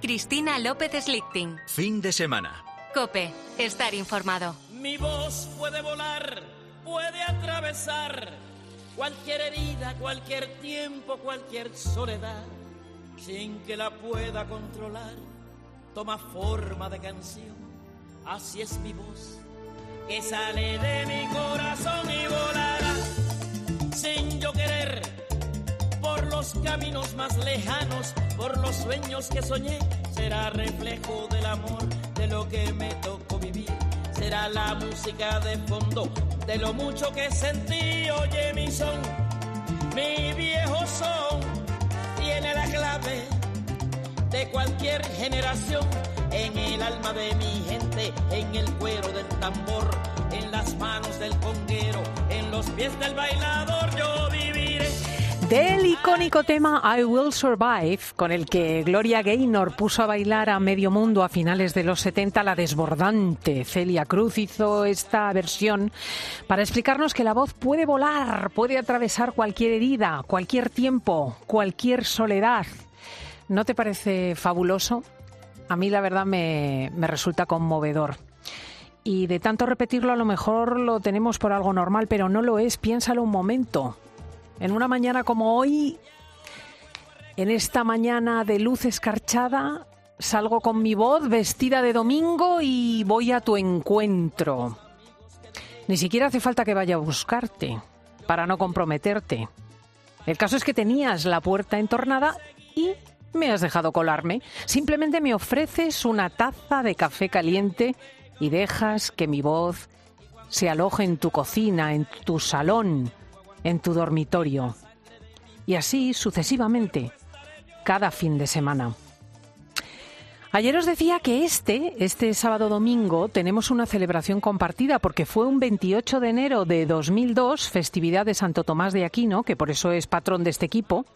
Cristina López Slichting. Fin de semana. Cope, estar informado. Mi voz puede volar, puede atravesar cualquier herida, cualquier tiempo, cualquier soledad, sin que la pueda controlar. Toma forma de canción, así es mi voz, que sale de mi corazón y volará por los caminos más lejanos, por los sueños que soñé, será reflejo del amor de lo que me tocó vivir. Será la música de fondo de lo mucho que sentí. Oye, mi son, mi viejo son, tiene la clave de cualquier generación. En el alma de mi gente, en el cuero del tambor, en las manos del conguero, en los pies del bailador. Del icónico tema I Will Survive, con el que Gloria Gaynor puso a bailar a medio mundo a finales de los 70, la desbordante Celia Cruz hizo esta versión para explicarnos que la voz puede volar, puede atravesar cualquier herida, cualquier tiempo, cualquier soledad. ¿No te parece fabuloso? A mí la verdad me, me resulta conmovedor. Y de tanto repetirlo a lo mejor lo tenemos por algo normal, pero no lo es. Piénsalo un momento. En una mañana como hoy, en esta mañana de luz escarchada, salgo con mi voz vestida de domingo y voy a tu encuentro. Ni siquiera hace falta que vaya a buscarte para no comprometerte. El caso es que tenías la puerta entornada y me has dejado colarme. Simplemente me ofreces una taza de café caliente y dejas que mi voz se aloje en tu cocina, en tu salón, en tu dormitorio. Y así sucesivamente, cada fin de semana. Ayer os decía que este, este sábado domingo, tenemos una celebración compartida porque fue un 28 de enero de 2002, festividad de Santo Tomás de Aquino, que por eso es patrón de este equipo,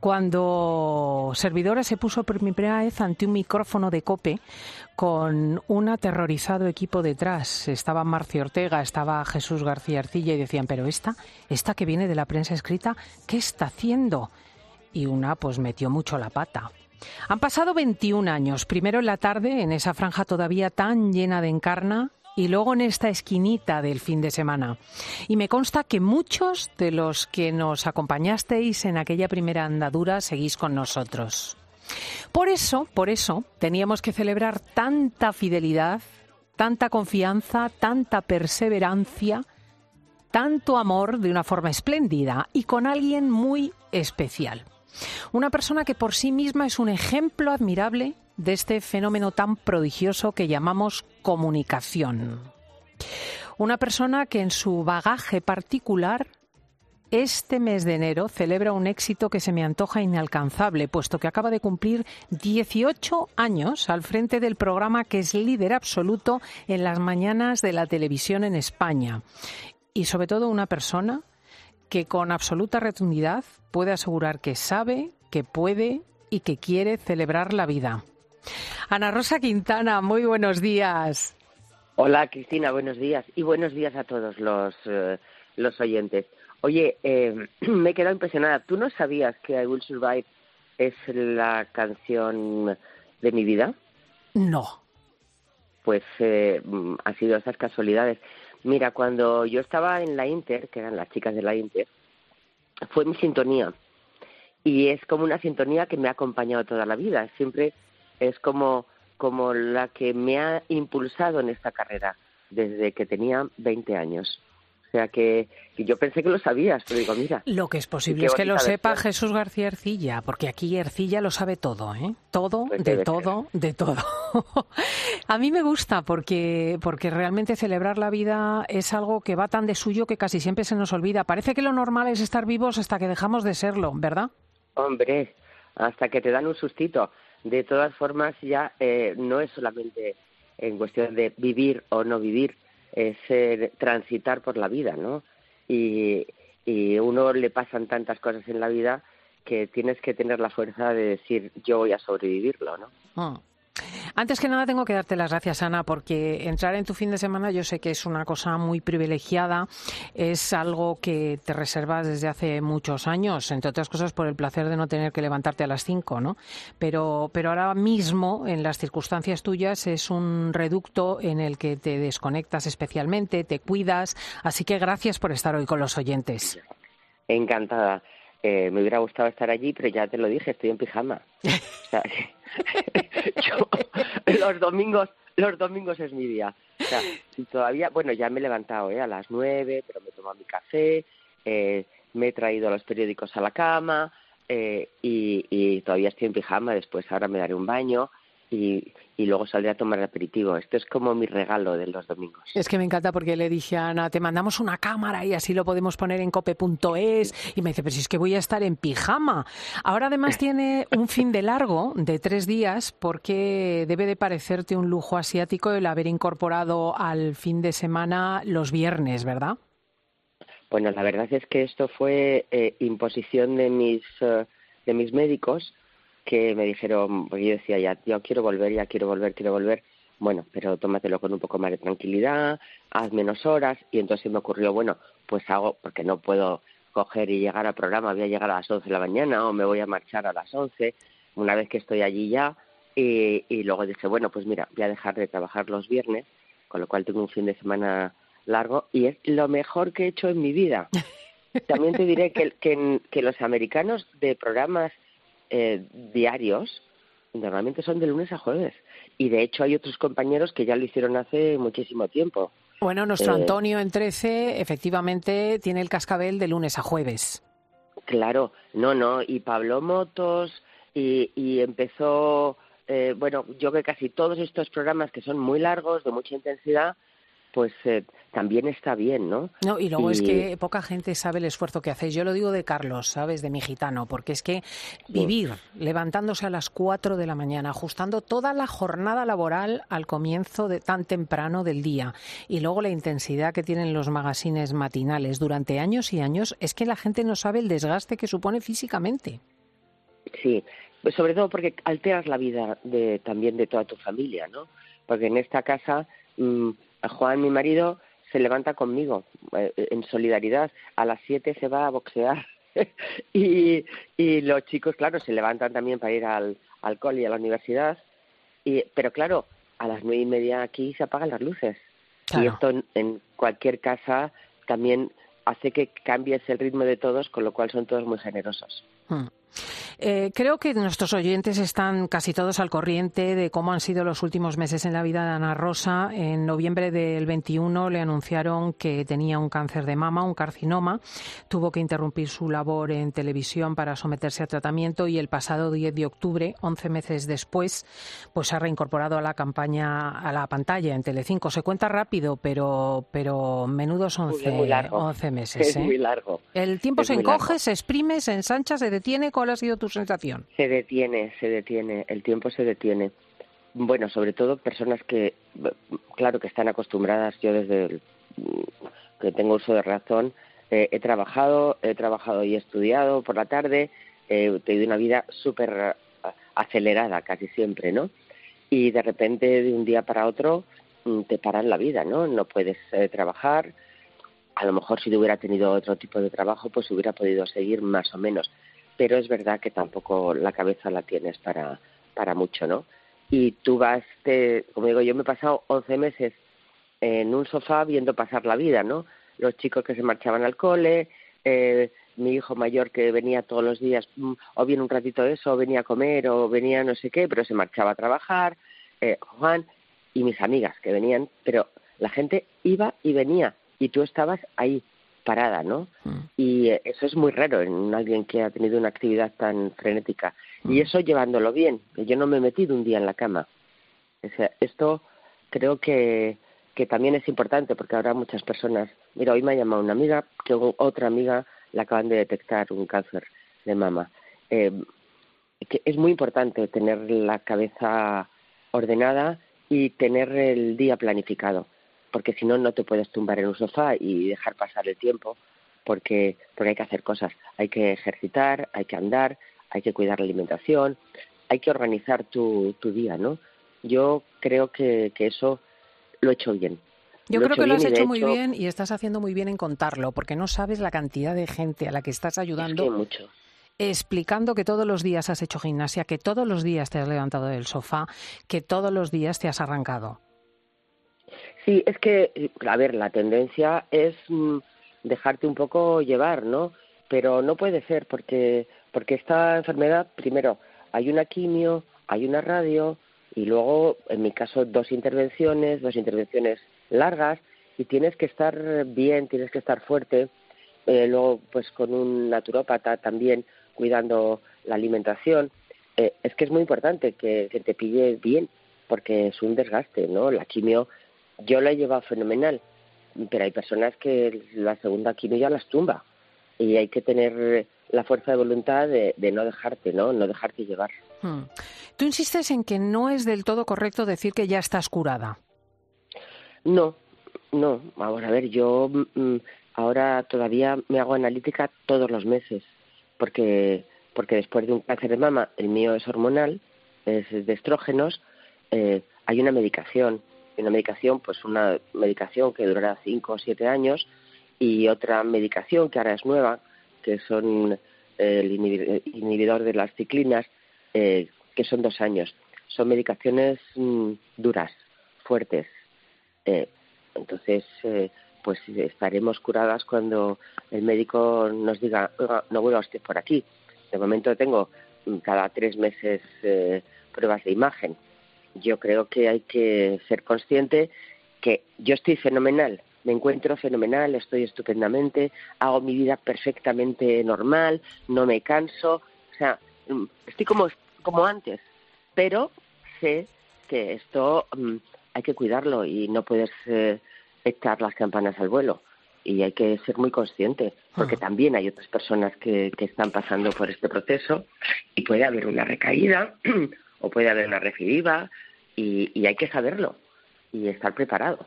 cuando Servidora se puso por primera vez ante un micrófono de cope con un aterrorizado equipo detrás. Estaba Marcio Ortega, estaba Jesús García Arcilla y decían, pero esta, esta que viene de la prensa escrita, ¿qué está haciendo? Y una pues metió mucho la pata. Han pasado 21 años, primero en la tarde, en esa franja todavía tan llena de encarna, y luego en esta esquinita del fin de semana. Y me consta que muchos de los que nos acompañasteis en aquella primera andadura seguís con nosotros. Por eso, por eso, teníamos que celebrar tanta fidelidad, tanta confianza, tanta perseverancia, tanto amor de una forma espléndida y con alguien muy especial. Una persona que por sí misma es un ejemplo admirable de este fenómeno tan prodigioso que llamamos comunicación. Una persona que en su bagaje particular este mes de enero celebra un éxito que se me antoja inalcanzable, puesto que acaba de cumplir 18 años al frente del programa que es líder absoluto en las mañanas de la televisión en España. Y sobre todo una persona que con absoluta rotundidad puede asegurar que sabe, que puede y que quiere celebrar la vida. Ana Rosa Quintana, muy buenos días. Hola Cristina, buenos días y buenos días a todos los, eh, los oyentes. Oye, eh, me he quedado impresionada. ¿Tú no sabías que I Will Survive es la canción de mi vida? No. Pues eh, ha sido esas casualidades. Mira, cuando yo estaba en la Inter, que eran las chicas de la Inter, fue mi sintonía. Y es como una sintonía que me ha acompañado toda la vida. Siempre es como, como la que me ha impulsado en esta carrera desde que tenía 20 años. Sea que, yo pensé que lo sabías, pero digo, mira. Lo que es posible es que lo sepa Jesús García Ercilla, porque aquí Ercilla lo sabe todo, ¿eh? Todo, Pues de todo, de todo. A mí me gusta porque, porque realmente celebrar la vida es algo que va tan de suyo que casi siempre se nos olvida. Parece que lo normal es estar vivos hasta que dejamos de serlo, ¿verdad? Hombre, hasta que te dan un sustito. De todas formas, ya eh, no es solamente en cuestión de vivir o no vivir, es eh, transitar por la vida, ¿no? Y, y uno le pasan tantas cosas en la vida que tienes que tener la fuerza de decir yo voy a sobrevivirlo, ¿no? Ah. Antes que nada tengo que darte las gracias, Ana, porque entrar en tu fin de semana yo sé que es una cosa muy privilegiada, es algo que te reservas desde hace muchos años, entre otras cosas por el placer de no tener que levantarte a las cinco, ¿no? Pero, pero ahora mismo, en las circunstancias tuyas, es un reducto en el que te desconectas especialmente, te cuidas, así que gracias por estar hoy con los oyentes. Encantada. Eh, me hubiera gustado estar allí, pero ya te lo dije, estoy en pijama. Yo, los domingos, los domingos es mi día. O todavía, bueno, ya me he levantado ¿eh? a las nueve, pero me he tomado mi café, eh, me he traído los periódicos a la cama eh, y todavía estoy en pijama. Después ahora me daré un baño y, y luego saldré a tomar el aperitivo. Esto es como mi regalo de los domingos. Es que me encanta porque le dije a Ana, te mandamos una cámara y así lo podemos poner en cope.es. Y me dice, pero si es que voy a estar en pijama. Ahora además tiene un fin de largo de tres días porque debe de parecerte un lujo asiático el haber incorporado al fin de semana los viernes, ¿verdad? Bueno, la verdad es que esto fue eh, imposición de mis, uh, de mis médicos que me dijeron, porque yo decía, ya, yo quiero volver, ya quiero volver, quiero volver. Bueno, pero tómatelo con un poco más de tranquilidad, haz menos horas. Y entonces me ocurrió, bueno, pues hago, porque no puedo coger y llegar al programa, voy a llegar a las 11 de la mañana o me voy a marchar a las 11, una vez que estoy allí ya. Y, y luego dije, bueno, pues mira, voy a dejar de trabajar los viernes, con lo cual tengo un fin de semana largo y es lo mejor que he hecho en mi vida. También te diré que, que, que los americanos de programas eh, diarios normalmente son de lunes a jueves. Y de hecho hay otros compañeros que ya lo hicieron hace muchísimo tiempo. Bueno, nuestro eh, Antonio en 13 efectivamente tiene el cascabel de lunes a jueves. Claro, no, no, y Pablo Motos, y, y empezó, eh, bueno, yo que casi todos estos programas que son muy largos, de mucha intensidad, pues eh, también está bien, ¿no? No, y luego es que poca gente sabe el esfuerzo que hacéis. Yo lo digo de Carlos, ¿sabes? De mi gitano, porque es que vivir levantándose a las 4 de la mañana, ajustando toda la jornada laboral al comienzo de tan temprano del día, y luego la intensidad que tienen los magazines matinales durante años y años, es que la gente no sabe el desgaste que supone físicamente. Sí, pues sobre todo porque alteras la vida de, también de toda tu familia, ¿no? Porque en esta casa mmm, Juan, mi marido, se levanta conmigo eh, en solidaridad. A las siete se va a boxear. y, y los chicos, claro, se levantan también para ir al, al cole y a la universidad. Y, pero claro, a las nueve y media aquí se apagan las luces. Claro. Y esto en, en cualquier casa también hace que cambies el ritmo de todos, con lo cual son todos muy generosos. Hmm. Eh, creo que nuestros oyentes están casi todos al corriente de cómo han sido los últimos meses en la vida de Ana Rosa. En noviembre del 21 le anunciaron que tenía un cáncer de mama, un carcinoma. Tuvo que interrumpir su labor en televisión para someterse a tratamiento y el pasado 10 de octubre, 11 meses después, pues ha reincorporado a la campaña, a la pantalla en Telecinco. Se cuenta rápido, pero, pero menudos 11, 11 meses. Es ¿eh? muy largo. El tiempo es se encoge, largo. se exprime, se ensancha, se detiene. ¿Cuál ha sido tu sensación? Se detiene, se detiene, el tiempo se detiene. Bueno, sobre todo personas que, claro, que están acostumbradas, yo desde el, que tengo uso de razón, eh, he trabajado, he trabajado y estudiado por la tarde, eh, he tenido una vida súper acelerada casi siempre, ¿no? Y de repente, de un día para otro, mm, te paran la vida, ¿no? No puedes eh, trabajar. A lo mejor si hubiera tenido otro tipo de trabajo, pues hubiera podido seguir más o menos pero es verdad que tampoco la cabeza la tienes para, para mucho, ¿no? Y tú vas, te, como digo, yo me he pasado 11 meses en un sofá viendo pasar la vida, ¿no? Los chicos que se marchaban al cole, eh, mi hijo mayor que venía todos los días, mm, o bien un ratito de eso, o venía a comer, o venía no sé qué, pero se marchaba a trabajar, eh, Juan, y mis amigas que venían, pero la gente iba y venía, y tú estabas ahí, parada, ¿no? Mm. Y eso es muy raro en alguien que ha tenido una actividad tan frenética. Mm. Y eso llevándolo bien, que yo no me he metido un día en la cama. O sea, esto creo que, que también es importante porque ahora muchas personas, mira, hoy me ha llamado una amiga, que otra amiga le acaban de detectar un cáncer de mama. Eh, que es muy importante tener la cabeza ordenada y tener el día planificado porque si no, no te puedes tumbar en un sofá y dejar pasar el tiempo, porque, porque hay que hacer cosas. Hay que ejercitar, hay que andar, hay que cuidar la alimentación, hay que organizar tu, tu día, ¿no? yo creo que, que eso lo he hecho bien. Yo creo que lo has hecho muy bien y estás haciendo muy bien en contarlo, porque no sabes la cantidad de gente a la que estás ayudando. mucho. Explicando que todos los días has hecho gimnasia, que todos los días te has levantado del sofá, que todos los días te has arrancado. Sí, es que, a ver, la tendencia es mm, dejarte un poco llevar, ¿no? Pero no puede ser porque, porque esta enfermedad, primero, hay una quimio, hay una radio y luego, en mi caso, dos intervenciones, dos intervenciones largas y tienes que estar bien, tienes que estar fuerte. Eh, luego, pues con un naturópata también cuidando la alimentación. Eh, es que es muy importante que, que, te pille bien, porque es un desgaste, ¿no? La quimio, yo la he llevado fenomenal, pero hay personas que la segunda quimio ya las tumba y hay que tener la fuerza de voluntad de, no dejarte, ¿no? No dejarte llevar. Hmm. Tú insistes en que no es del todo correcto decir que ya estás curada. No, no. Ahora, a ver, yo mm, ahora todavía me hago analítica todos los meses, porque, porque después de un cáncer de mama, el mío es hormonal, es de estrógenos, eh, hay una medicación. Una medicación, pues una medicación que durará cinco o siete años y otra medicación que ahora es nueva, que son el inhibidor de las ciclinas, eh, que son dos años. Son medicaciones mm, duras, fuertes, eh, entonces, eh, pues estaremos curadas cuando el médico nos diga, no vuelva usted por aquí. De momento tengo mm, cada tres meses eh, pruebas de imagen. Yo creo que hay que ser consciente que yo estoy fenomenal, me encuentro fenomenal, estoy estupendamente, hago mi vida perfectamente normal, no me canso, o sea, mm, estoy como, como antes, pero sé que esto mm, hay que cuidarlo y no puedes eh, echar las campanas al vuelo. Y hay que ser muy consciente, porque ah. también hay otras personas que, que están pasando por este proceso y puede haber una recaída o puede haber una recidiva y, y hay que saberlo y estar preparado.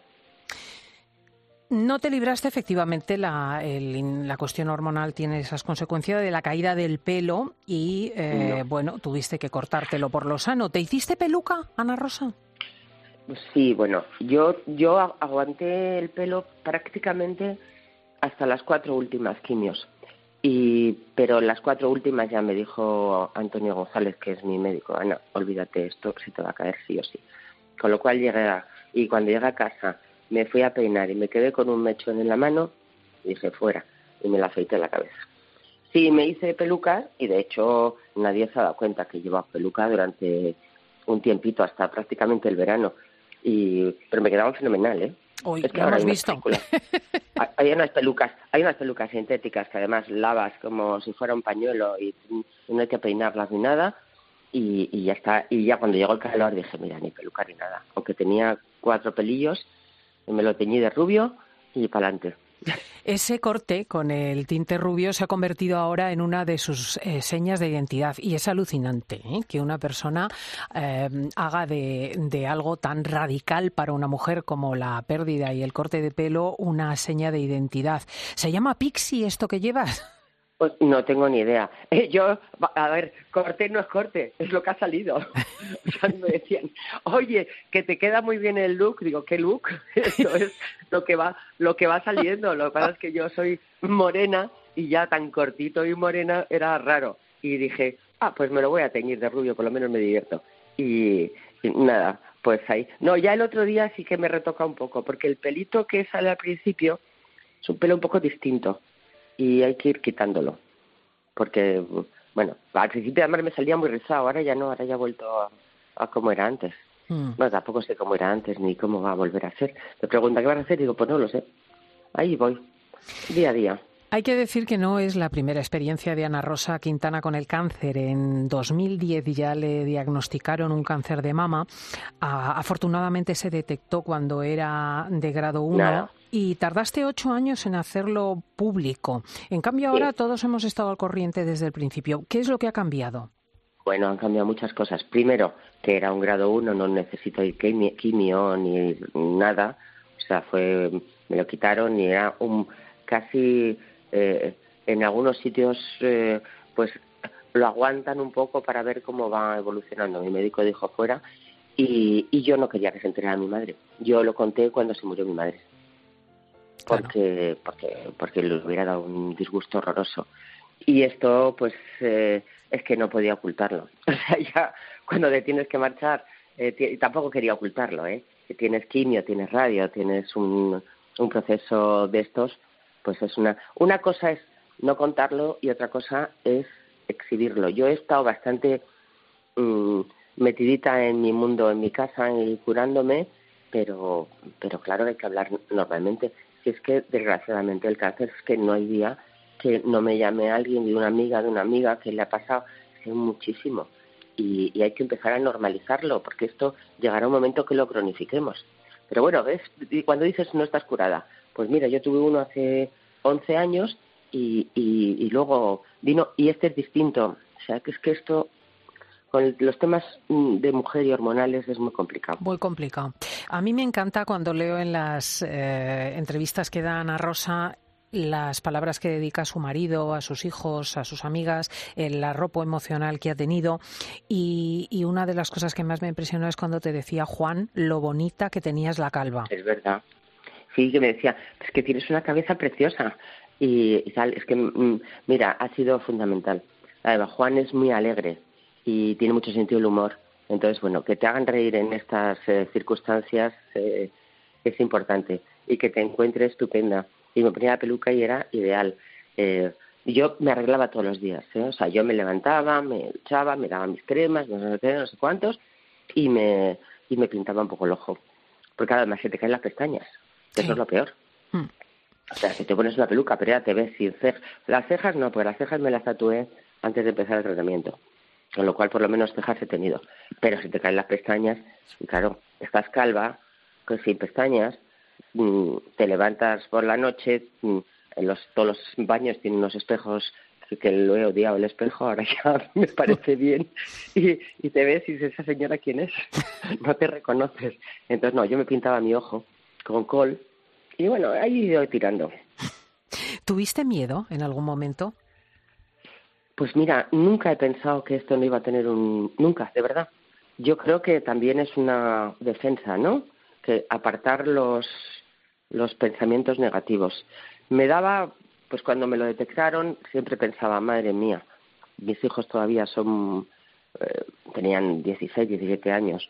No te libraste, efectivamente, la, la, cuestión hormonal tiene esas consecuencias de la caída del pelo y, eh, bueno, tuviste que cortártelo por lo sano. ¿Te hiciste peluca, Ana Rosa? Sí, bueno, yo, yo aguanté el pelo prácticamente hasta las cuatro últimas quimios. Y, pero las cuatro últimas ya me dijo Antonio González, que es mi médico, Ana, olvídate esto, se te va a caer sí o sí. Con lo cual llegué a, y cuando llegué a casa me fui a peinar y me quedé con un mechón en la mano y dije fuera y me la afeité la cabeza. Sí, me hice peluca y de hecho nadie se ha dado cuenta que llevaba peluca durante un tiempito, hasta prácticamente el verano y pero me quedaban fenomenal, ¿eh? Es que ahora hemos visto. hay unas pelucas, hay unas pelucas sintéticas que además lavas como si fuera un pañuelo y no hay que peinarlas ni nada y, y ya está. Y ya cuando llegó el calor dije, mira, ni peluca ni nada. Aunque tenía cuatro pelillos, me lo teñí de rubio y para adelante. Ese corte con el tinte rubio se ha convertido ahora en una de sus eh, señas de identidad y es alucinante ¿eh? que una persona eh, haga de, de, algo tan radical para una mujer como la pérdida y el corte de pelo una seña de identidad. ¿Se llama pixie esto que llevas? Pues no tengo ni idea. Eh, yo, a ver, corte no es corte, es lo que ha salido. O sea, me decían, oye, que te queda muy bien el look. Digo, ¿qué look? Eso es lo que va, lo que va saliendo. Lo que pasa es que yo soy morena y ya tan cortito y morena era raro. Y dije, ah, pues me lo voy a teñir de rubio, por lo menos me divierto. Y, y nada, pues ahí. No, ya el otro día sí que me retoca un poco, porque el pelito que sale al principio es un pelo un poco distinto y hay que ir quitándolo. Porque, bueno, al principio además me salía muy rizado, ahora ya no, ahora ya ha vuelto a, como era antes. Mm. No, tampoco sé cómo era antes ni cómo va a volver a ser. Me pregunta qué vas a hacer y digo, pues no lo sé. Ahí voy, día a día. Hay que decir que no es la primera experiencia de Ana Rosa Quintana con el cáncer. En 2010 ya le diagnosticaron un cáncer de mama. afortunadamente se detectó cuando era de grado 1 y tardaste ocho años en hacerlo público. En cambio ahora todos hemos estado al corriente desde el principio. ¿Qué es lo que ha cambiado? Bueno, han cambiado muchas cosas. Primero, que era un grado 1, no necesito quimio ni nada. O sea, fue me lo quitaron y era un casi eh, en algunos sitios eh, pues lo aguantan un poco para ver cómo va evolucionando. Mi médico dijo fuera y, y yo no quería que se enterara mi madre. Yo lo conté cuando se murió mi madre porque, porque, porque le hubiera dado un disgusto horroroso. Y esto, pues, eh, es que no podía ocultarlo. O sea, ya cuando te tienes que marchar, eh, tampoco quería ocultarlo, ¿eh? Tienes quimio, tienes radio, tienes un, un proceso de estos, pues es una... Una cosa es no contarlo y otra cosa es exhibirlo. Yo he estado bastante mm, metidita en mi mundo, en mi casa, y curándome, pero, pero claro, hay que hablar normalmente es que desgraciadamente el cáncer es que no hay día que no me llame alguien de una amiga, de una amiga que le ha pasado, es muchísimo. Y, hay que empezar a normalizarlo, porque esto llegará un momento que lo cronifiquemos. Pero bueno, ¿ves? Y cuando dices no estás curada, pues mira, yo tuve uno hace 11 años y, y luego vino, y este es distinto. O sea, que es que esto con los temas mm, de mujer y hormonales es muy complicado. Muy complicado. A mí me encanta cuando leo en las eh, entrevistas que dan a Rosa las palabras que dedica a su marido, a sus hijos, a sus amigas, el arropo emocional que ha tenido. Y, y, una de las cosas que más me impresionó es cuando te decía, Juan, lo bonita que tenías la calva. Es verdad. Sí, que me decía, es que tienes una cabeza preciosa. Y, tal, es que, mm, mira, ha sido fundamental. Juan es muy alegre y tiene mucho sentido el humor. Entonces, bueno, que te hagan reír en estas eh, circunstancias eh, es importante y que te encuentre estupenda. Y me ponía la peluca y era ideal. Eh, yo me arreglaba todos los días, ¿eh? o sea, yo me levantaba, me echaba, me daba mis cremas, no sé no sé cuántos, y me, y me pintaba un poco el ojo. Porque además se te caen las pestañas, eso es lo peor. Hmm. O sea, si te pones una peluca, pero ya te ves sin cejas. Las cejas no, pues las cejas me las tatué antes de empezar el tratamiento con lo cual por lo menos cejas he tenido. Pero si te caen las pestañas, claro, estás calva, sin pestañas, mm, te levantas por la noche, mm, en los, todos los baños tienen unos espejos que lo he odiado el espejo, ahora ya me parece bien, y, y te ves y dices, ¿esa señora quién es? no te reconoces. Entonces, no, yo me pintaba mi ojo con col, y bueno, ahí he ido tirando. ¿Tuviste miedo en algún momento? Pues mira, nunca he pensado que esto no iba a tener un... Nunca, de verdad. Yo creo que también es una defensa, ¿no? Que apartar los, los pensamientos negativos. Me daba, pues cuando me lo detectaron, siempre pensaba, madre mía, mis hijos todavía son, eh, tenían 16, 17 años,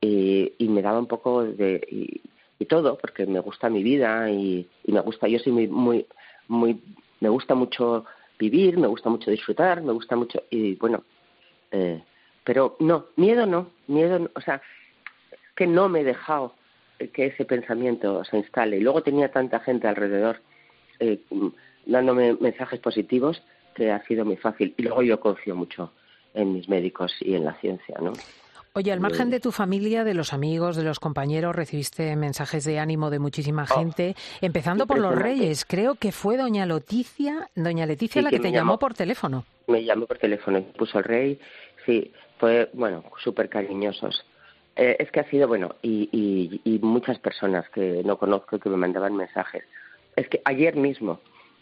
y, y, me daba un poco de, y, y, todo, porque me gusta mi vida y, me gusta, yo soy muy, muy, muy, me gusta mucho vivir, me gusta mucho disfrutar, me gusta mucho y bueno, eh, pero no, miedo no, miedo, o sea, que no me he dejado que ese pensamiento se instale. Y luego tenía tanta gente alrededor eh, dándome mensajes positivos que ha sido muy fácil. Y luego yo confío mucho en mis médicos y en la ciencia, ¿no? Oye, al margen de tu familia, de los amigos, de los compañeros, recibiste mensajes de ánimo de muchísima oh, gente, empezando por los Reyes. Creo que fue doña Leticia, doña Leticia la que, te llamó, por teléfono. Me llamó por teléfono, puso el rey, sí, fue, bueno, súper cariñosos. Eh, es que ha sido, bueno, y, y muchas personas que no conozco que me mandaban mensajes. Es que ayer mismo,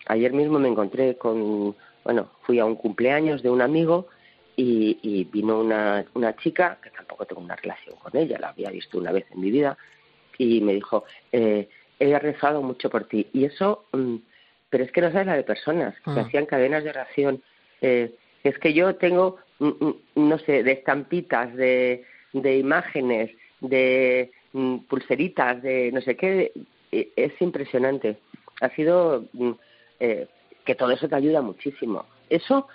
ayer mismo me encontré con, bueno, fui a un cumpleaños de un amigo y, vino una, una chica, que tampoco tengo una relación con ella, la había visto una vez en mi vida, y me dijo, eh, he rezado mucho por ti. Y eso, mm, pero es que no sabes la de personas que ah. hacían cadenas de oración. Eh, es que yo tengo, mm, mm, no sé, de estampitas, de, de imágenes, de pulseritas, de no sé qué, eh, es impresionante. Ha sido eh, que todo eso te ayuda muchísimo. Eso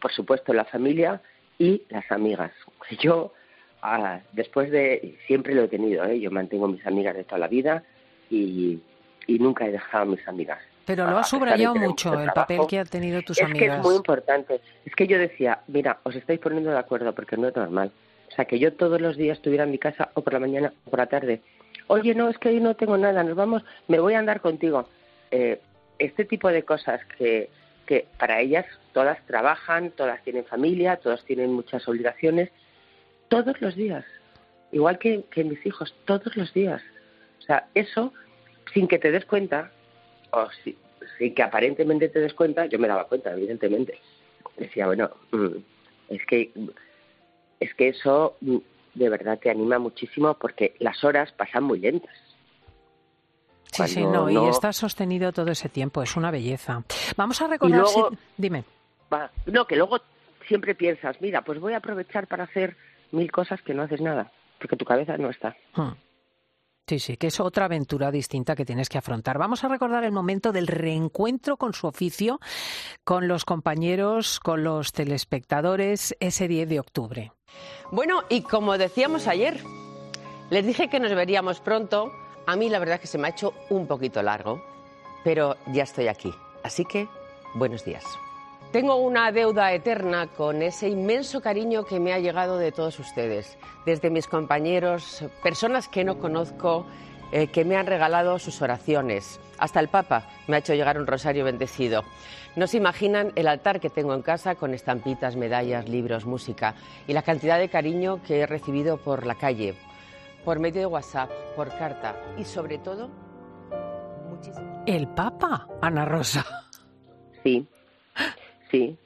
por supuesto, la familia y las amigas. Yo, ah, después de, siempre lo he tenido, ¿eh? yo mantengo mis amigas de toda la vida y, y nunca he dejado a mis amigas. Pero lo ha subrayado mucho el papel que han tenido tus amigas. Es que es muy importante. Es que yo decía, mira, os estáis poniendo de acuerdo porque no es normal. O sea, que yo todos los días estuviera en mi casa o por la mañana o por la tarde. Oye, no, es que hoy no tengo nada, nos vamos, me voy a andar contigo. Eh, este tipo de cosas que, que para ellas todas trabajan, todas tienen familia, todas tienen muchas obligaciones, todos los días, igual que, mis hijos, todos los días. O sea, eso, sin que te des cuenta, o sin que aparentemente te des cuenta, yo me daba cuenta, evidentemente. Decía, bueno, mm, es que, es que eso, mm, de verdad te anima muchísimo porque las horas pasan muy lentas. Sí, sí, no, y está sostenido todo ese tiempo, es una belleza. Vamos a recordar, dime. no, que luego siempre piensas, mira, pues voy a aprovechar para hacer mil cosas que no haces nada, porque tu cabeza no está. Hmm. Sí, sí, que es otra aventura distinta que tienes que afrontar. Vamos a recordar el momento del reencuentro con su oficio, con los compañeros, con los telespectadores, ese 10 de octubre. Bueno, y como decíamos ayer, les dije que nos veríamos pronto. A mí la verdad es que se me ha hecho un poquito largo, pero ya estoy aquí. Así que, buenos días. Tengo una deuda eterna con ese inmenso cariño que me ha llegado de todos ustedes, desde mis compañeros, personas que no conozco, eh, que me han regalado sus oraciones. Hasta el Papa me ha hecho llegar un rosario bendecido. No se imaginan el altar que tengo en casa con estampitas, medallas, libros, música y la cantidad de cariño que he recibido por la calle, por medio de WhatsApp, por carta y sobre todo muchísimo. ¿El Papa, Ana Rosa? Sí, Sí,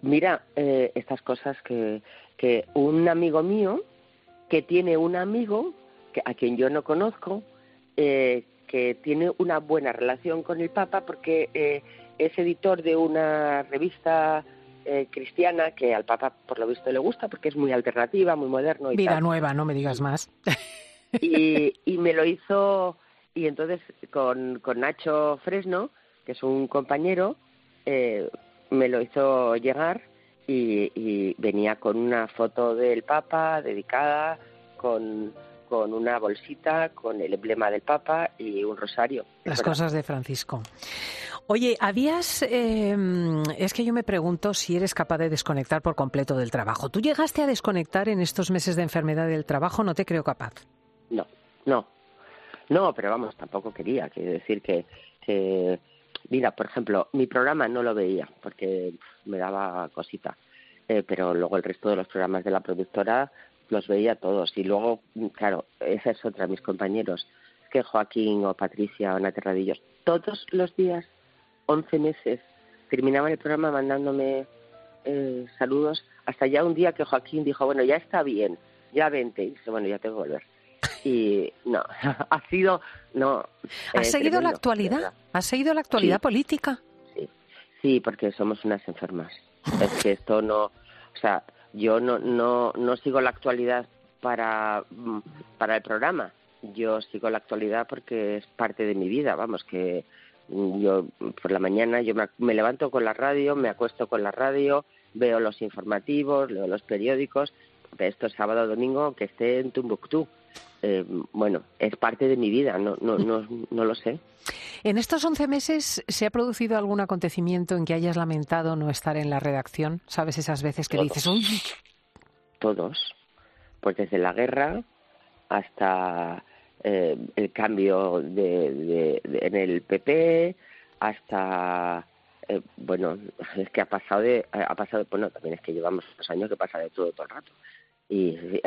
mira, eh, estas cosas que, que un amigo mío que tiene un amigo que, a quien yo no conozco, eh, que tiene una buena relación con el Papa porque eh, es editor de una revista cristiana que al Papa por lo visto le gusta porque es muy alternativa, muy moderno. Y Vida nueva, no me digas más. Y, y me lo hizo, y entonces con, con Nacho Fresno, que es un compañero, eh, me lo hizo llegar y, venía con una foto del Papa dedicada, con, con una bolsita, con el emblema del Papa y un rosario. Las cosas de Francisco. Oye, ¿habías.? Eh, es que yo me pregunto si eres capaz de desconectar por completo del trabajo. ¿Tú llegaste a desconectar en estos meses de enfermedad del trabajo? No te creo capaz. No, no. No, pero vamos, tampoco quería. Quiero decir que, que Mira, por ejemplo, mi programa no lo veía porque me daba cosita, eh, pero luego el resto de los programas de la productora los veía todos. Y luego, claro, esa es otra, mis compañeros, que Joaquín o Patricia o Ana Terradillos, todos los días, 11 meses, terminaban el programa mandándome eh, saludos, hasta ya un día que Joaquín dijo, bueno, ya está bien, ya vente. Y dice, bueno, ya tengo que volver y no, ha sido, no. ¿Has eh, seguido la actualidad? ¿Has seguido la actualidad política? Sí, sí, porque somos unas enfermas. es que esto no, o sea, yo no, no, no sigo la actualidad para, mm, para el programa. Yo sigo la actualidad porque es parte de mi vida, vamos, que yo por la mañana yo me, levanto con la radio, me acuesto con la radio, veo los informativos, leo los periódicos, esto sábado domingo que esté en Tumbuctú eh, bueno, es parte de mi vida, no, no, no, no lo sé. ¿En estos 11 meses se ha producido algún acontecimiento en que hayas lamentado no estar en la redacción? ¿Sabes esas veces que dices, uy? Todos. Pues desde la guerra hasta eh, el cambio de, en el PP, hasta eh, bueno, es que ha pasado de, ha pasado, bueno, también es que llevamos dos años que pasa de todo todo el rato y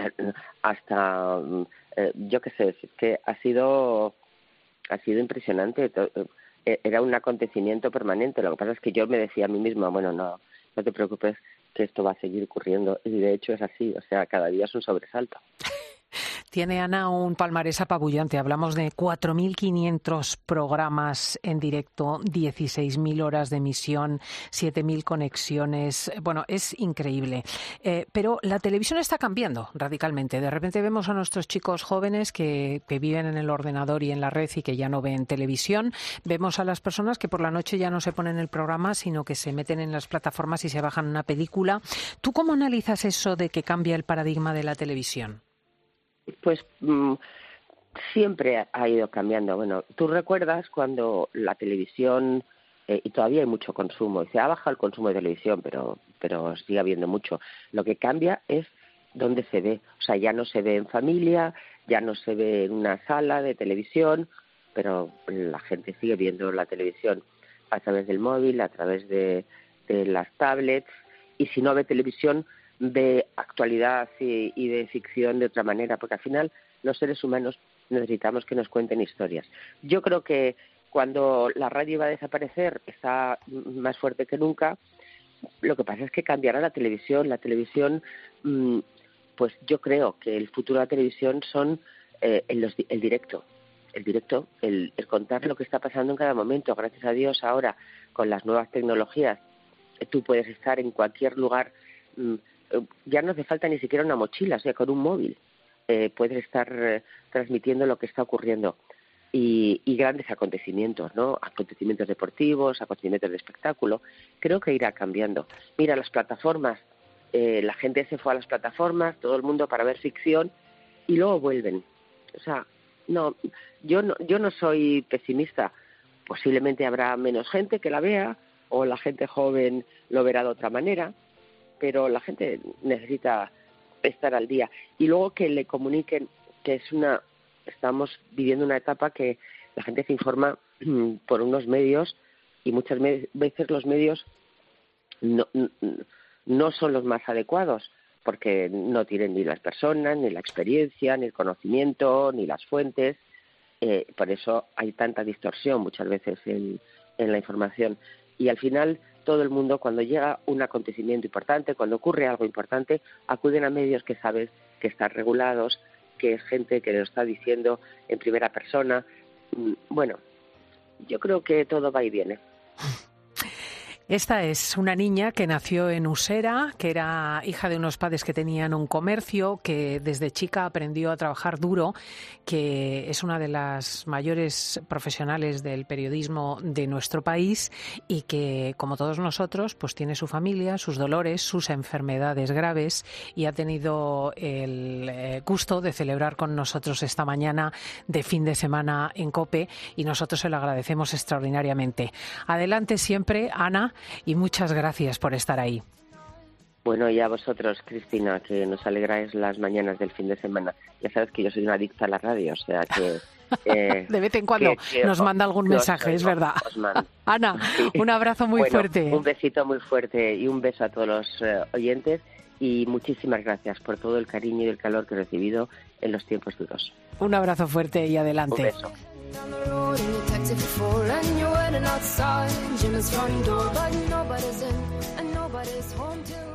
hasta mm, eh, yo qué sé que ha sido ha sido impresionante. Eh, era un acontecimiento permanente. Lo que pasa es que yo me decía a mí misma bueno no no te preocupes que esto va a seguir ocurriendo y de hecho es así o sea cada día es un sobresalto tiene Ana un palmarés apabullante. Hablamos de 4.500 programas en directo, 16.000 horas de emisión, 7.000 conexiones. Bueno, es increíble. Eh, pero la televisión está cambiando radicalmente. De repente vemos a nuestros chicos jóvenes que, que viven en el ordenador y en la red y que ya no ven televisión. Vemos a las personas que por la noche ya no se ponen el programa, sino que se meten en las plataformas y se bajan una película. ¿Tú cómo analizas eso de que cambia el paradigma de la televisión? Pues mm, siempre ha ido cambiando. Bueno, tú recuerdas cuando la televisión eh, y todavía hay mucho consumo. Y se ha bajado el consumo de televisión, pero pero sigue habiendo mucho. Lo que cambia es dónde se ve. O sea, ya no se ve en familia, ya no se ve en una sala de televisión, pero la gente sigue viendo la televisión a través del móvil, a través de, de las tablets. Y si no ve televisión, de actualidad y, de ficción de otra manera, porque al final los seres humanos necesitamos que nos cuenten historias. Yo creo que cuando la radio va a desaparecer está más fuerte que nunca. Lo que pasa es que cambiará la televisión. La televisión mm, pues yo creo que el futuro de la televisión son eh, el, el directo, el directo, el, contar lo que está pasando en cada momento. Gracias a Dios ahora con las nuevas tecnologías tú puedes estar en cualquier lugar, mm, ya no hace falta ni siquiera una mochila, o sea, con un móvil eh, puedes estar eh, transmitiendo lo que está ocurriendo. Y, y, grandes acontecimientos, ¿no? Acontecimientos deportivos, acontecimientos de espectáculo. Creo que irá cambiando. Mira, las plataformas, eh, la gente se fue a las plataformas, todo el mundo para ver ficción y luego vuelven. O sea, no, yo no, yo no soy pesimista. Posiblemente habrá menos gente que la vea o la gente joven lo verá de otra manera, pero la gente necesita estar al día y luego que le comuniquen que es una estamos viviendo una etapa que la gente se informa por unos medios y muchas veces los medios no, no son los más adecuados porque no tienen ni las personas, ni la experiencia, ni el conocimiento, ni las fuentes. Eh, por eso hay tanta distorsión muchas veces en, en la información. Y al final todo el mundo, cuando llega un acontecimiento importante, cuando ocurre algo importante, acuden a medios que saben que están regulados, que es gente que lo está diciendo en primera persona. Mm, bueno, yo creo que todo va y viene. Esta es una niña que nació en Usera, que era hija de unos padres que tenían un comercio, que desde chica aprendió a trabajar duro, que es una de las mayores profesionales del periodismo de nuestro país y que, como todos nosotros, pues tiene su familia, sus dolores, sus enfermedades graves y ha tenido el eh, gusto de celebrar con nosotros esta mañana de fin de semana en COPE y nosotros se lo agradecemos extraordinariamente. Adelante siempre, Ana y muchas gracias por estar ahí. Bueno, y a vosotros, Cristina, que nos alegráis las mañanas del fin de semana. Ya sabes que yo soy una adicta a la radio, o sea que... Eh, de vez en cuando nos manda algún mensaje, es verdad. Ana, un abrazo muy fuerte. Un besito muy fuerte y un beso a todos los eh, oyentes y muchísimas gracias por todo el cariño y el calor que he recibido en los tiempos duros. Un abrazo fuerte y adelante. Un beso. Outside. Jim's front door, but nobody's in, and nobody's home till